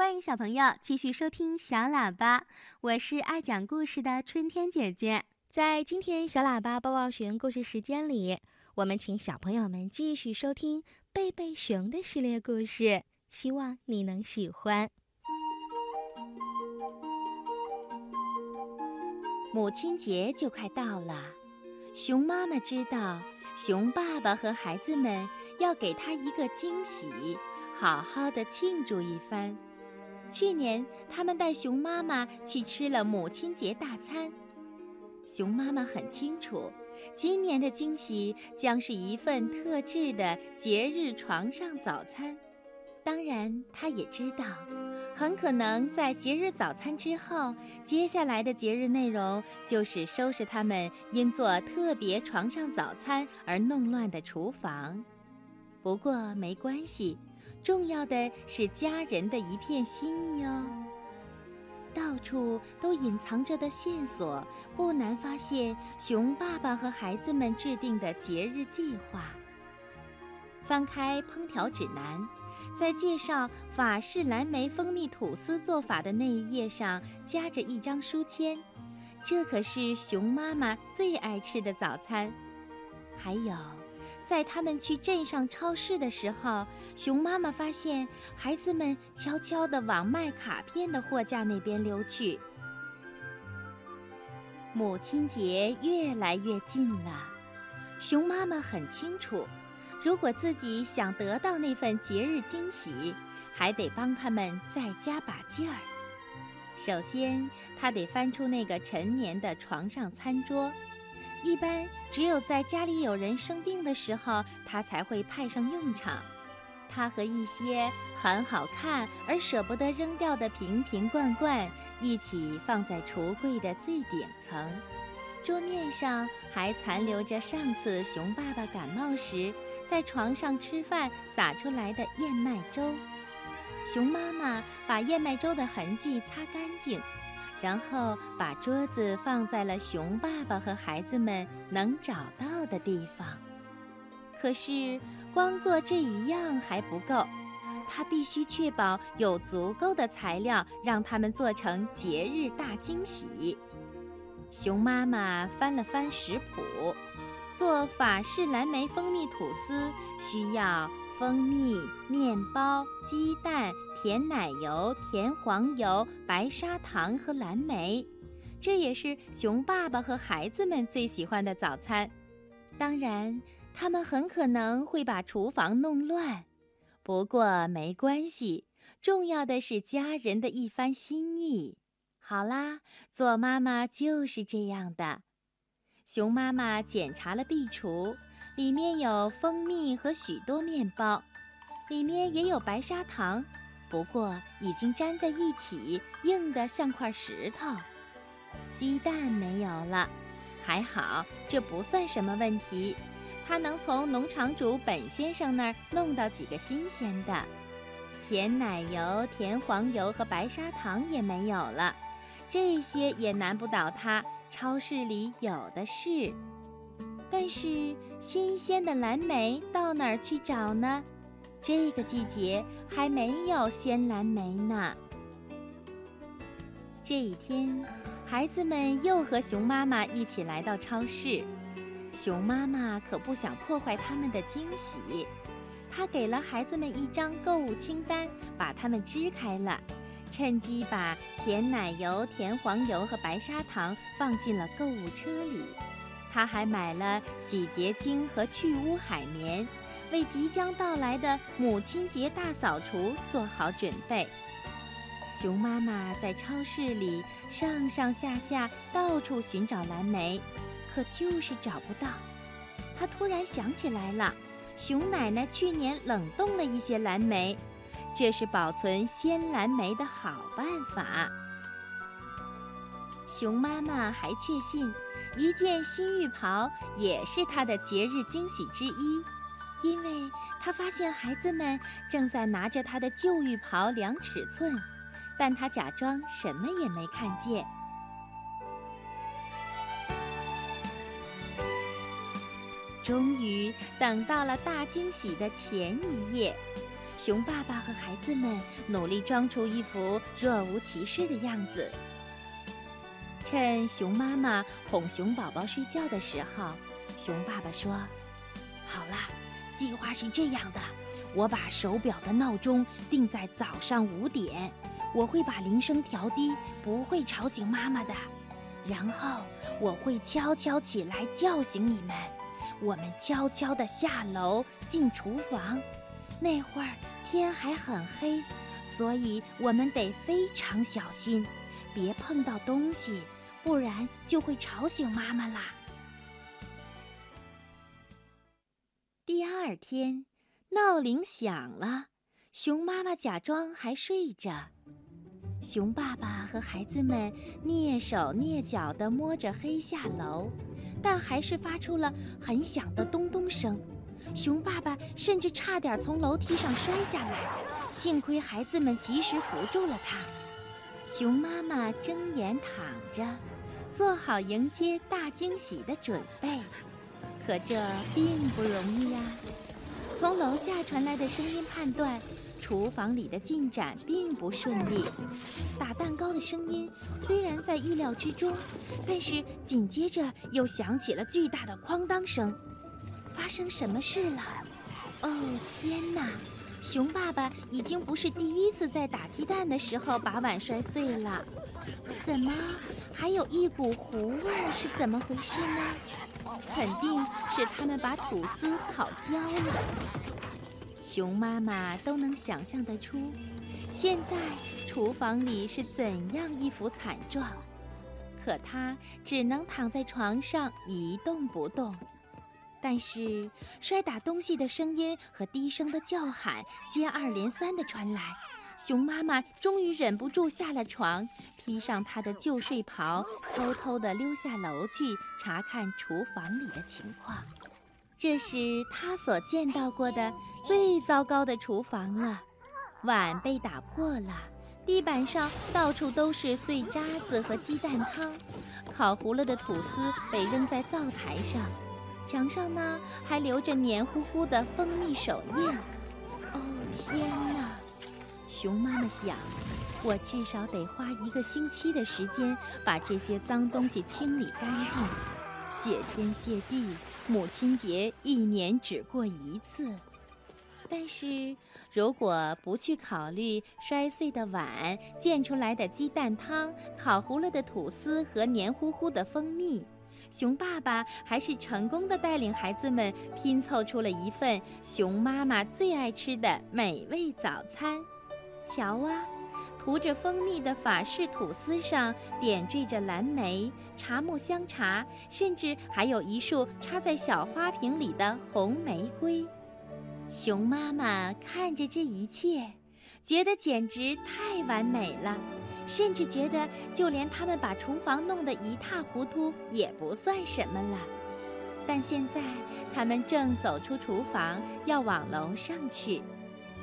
欢迎小朋友继续收听小喇叭，我是爱讲故事的春天姐姐。在今天小喇叭抱抱熊故事时间里，我们请小朋友们继续收听贝贝熊的系列故事，希望你能喜欢。母亲节就快到了，熊妈妈知道熊爸爸和孩子们要给他一个惊喜，好好的庆祝一番。去年，他们带熊妈妈去吃了母亲节大餐。熊妈妈很清楚，今年的惊喜将是一份特制的节日床上早餐。当然，她也知道，很可能在节日早餐之后，接下来的节日内容就是收拾他们因做特别床上早餐而弄乱的厨房。不过没关系。重要的是家人的一片心意哦。到处都隐藏着的线索，不难发现熊爸爸和孩子们制定的节日计划。翻开烹调指南，在介绍法式蓝莓蜂蜜吐司做法的那一页上，夹着一张书签。这可是熊妈妈最爱吃的早餐。还有。在他们去镇上超市的时候，熊妈妈发现孩子们悄悄地往卖卡片的货架那边溜去。母亲节越来越近了，熊妈妈很清楚，如果自己想得到那份节日惊喜，还得帮他们再加把劲儿。首先，她得翻出那个陈年的床上餐桌。一般只有在家里有人生病的时候，它才会派上用场。它和一些很好看而舍不得扔掉的瓶瓶罐罐一起放在橱柜的最顶层。桌面上还残留着上次熊爸爸感冒时在床上吃饭洒出来的燕麦粥。熊妈妈把燕麦粥的痕迹擦干净。然后把桌子放在了熊爸爸和孩子们能找到的地方。可是，光做这一样还不够，他必须确保有足够的材料，让他们做成节日大惊喜。熊妈妈翻了翻食谱，做法式蓝莓蜂蜜吐司需要。蜂蜜、面包、鸡蛋、甜奶油、甜黄油、白砂糖和蓝莓，这也是熊爸爸和孩子们最喜欢的早餐。当然，他们很可能会把厨房弄乱，不过没关系，重要的是家人的一番心意。好啦，做妈妈就是这样的。熊妈妈检查了壁橱。里面有蜂蜜和许多面包，里面也有白砂糖，不过已经粘在一起，硬得像块石头。鸡蛋没有了，还好，这不算什么问题。他能从农场主本先生那儿弄到几个新鲜的。甜奶油、甜黄油和白砂糖也没有了，这些也难不倒他，超市里有的是。但是新鲜的蓝莓到哪儿去找呢？这个季节还没有鲜蓝莓呢。这一天，孩子们又和熊妈妈一起来到超市。熊妈妈可不想破坏他们的惊喜，她给了孩子们一张购物清单，把它们支开了，趁机把甜奶油、甜黄油和白砂糖放进了购物车里。他还买了洗洁精和去污海绵，为即将到来的母亲节大扫除做好准备。熊妈妈在超市里上上下下到处寻找蓝莓，可就是找不到。她突然想起来了，熊奶奶去年冷冻了一些蓝莓，这是保存鲜蓝莓的好办法。熊妈妈还确信，一件新浴袍也是她的节日惊喜之一，因为她发现孩子们正在拿着她的旧浴袍量尺寸，但她假装什么也没看见。终于等到了大惊喜的前一夜，熊爸爸和孩子们努力装出一副若无其事的样子。趁熊妈妈哄熊宝宝睡觉的时候，熊爸爸说：“好啦，计划是这样的，我把手表的闹钟定在早上五点，我会把铃声调低，不会吵醒妈妈的。然后我会悄悄起来叫醒你们，我们悄悄地下楼进厨房。那会儿天还很黑，所以我们得非常小心。”别碰到东西，不然就会吵醒妈妈啦。第二天，闹铃响了，熊妈妈假装还睡着，熊爸爸和孩子们蹑手蹑脚地摸着黑下楼，但还是发出了很响的咚咚声。熊爸爸甚至差点从楼梯上摔下来，幸亏孩子们及时扶住了他。熊妈妈睁眼躺着，做好迎接大惊喜的准备。可这并不容易呀。从楼下传来的声音判断，厨房里的进展并不顺利。打蛋糕的声音虽然在意料之中，但是紧接着又响起了巨大的哐当声。发生什么事了？哦，天哪！熊爸爸已经不是第一次在打鸡蛋的时候把碗摔碎了，怎么还有一股糊味？是怎么回事呢？肯定是他们把吐司烤焦了。熊妈妈都能想象得出，现在厨房里是怎样一副惨状，可她只能躺在床上一动不动。但是，摔打东西的声音和低声的叫喊接二连三地传来，熊妈妈终于忍不住下了床，披上她的旧睡袍，偷偷地溜下楼去查看厨房里的情况。这是她所见到过的最糟糕的厨房了：碗被打破了，地板上到处都是碎渣子和鸡蛋汤，烤糊了的吐司被扔在灶台上。墙上呢还留着黏糊糊的蜂蜜手印。哦天哪！熊妈妈想，我至少得花一个星期的时间把这些脏东西清理干净。谢天谢地，母亲节一年只过一次。但是如果不去考虑摔碎的碗、溅出来的鸡蛋汤、烤糊了的吐司和黏糊糊的蜂蜜。熊爸爸还是成功的带领孩子们拼凑出了一份熊妈妈最爱吃的美味早餐。瞧啊，涂着蜂蜜的法式吐司上点缀着蓝莓、茶木香茶，甚至还有一束插在小花瓶里的红玫瑰。熊妈妈看着这一切，觉得简直太完美了。甚至觉得，就连他们把厨房弄得一塌糊涂也不算什么了。但现在，他们正走出厨房，要往楼上去。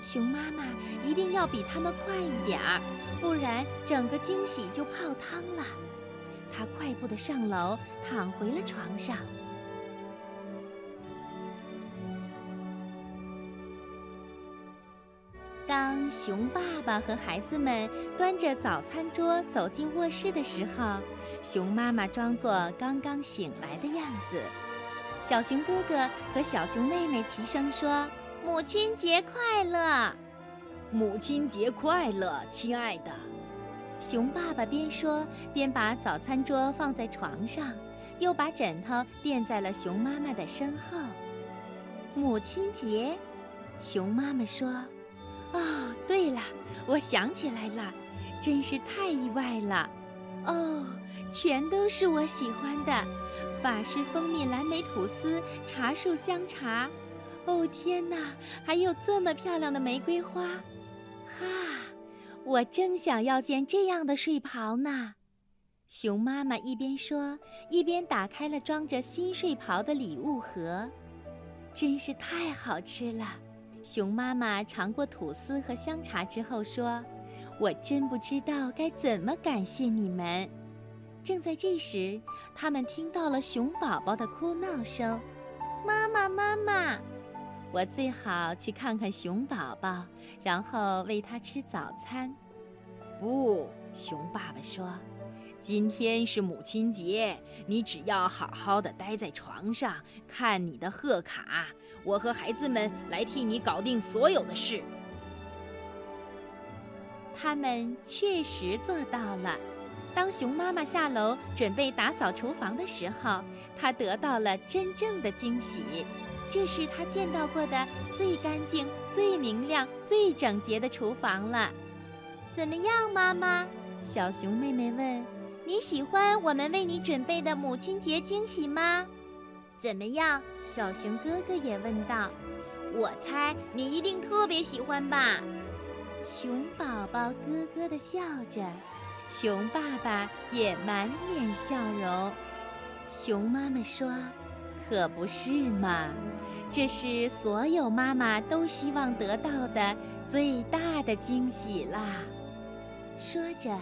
熊妈妈一定要比他们快一点儿，不然整个惊喜就泡汤了。她快步地上楼，躺回了床上。熊爸爸和孩子们端着早餐桌走进卧室的时候，熊妈妈装作刚刚醒来的样子。小熊哥哥和小熊妹妹齐声说：“母亲节快乐！”“母亲节快乐，亲爱的！”熊爸爸边说边把早餐桌放在床上，又把枕头垫在了熊妈妈的身后。“母亲节！”熊妈妈说。哦，对了，我想起来了，真是太意外了。哦，全都是我喜欢的，法式蜂蜜蓝莓吐司、茶树香茶。哦天哪，还有这么漂亮的玫瑰花！哈，我正想要件这样的睡袍呢。熊妈妈一边说，一边打开了装着新睡袍的礼物盒。真是太好吃了。熊妈妈尝过吐司和香茶之后说：“我真不知道该怎么感谢你们。”正在这时，他们听到了熊宝宝的哭闹声：“妈妈，妈妈！”我最好去看看熊宝宝，然后喂他吃早餐。不，熊爸爸说，今天是母亲节，你只要好好的待在床上看你的贺卡，我和孩子们来替你搞定所有的事。他们确实做到了。当熊妈妈下楼准备打扫厨房的时候，她得到了真正的惊喜。这是她见到过的最干净、最明亮、最整洁的厨房了。怎么样，妈妈？小熊妹妹问：“你喜欢我们为你准备的母亲节惊喜吗？”怎么样？小熊哥哥也问道。“我猜你一定特别喜欢吧。”熊宝宝咯咯地笑着。熊爸爸也满脸笑容，熊妈妈说：“可不是嘛，这是所有妈妈都希望得到的最大的惊喜啦。”说着，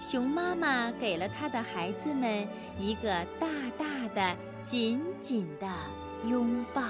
熊妈妈给了她的孩子们一个大大的、紧紧的拥抱。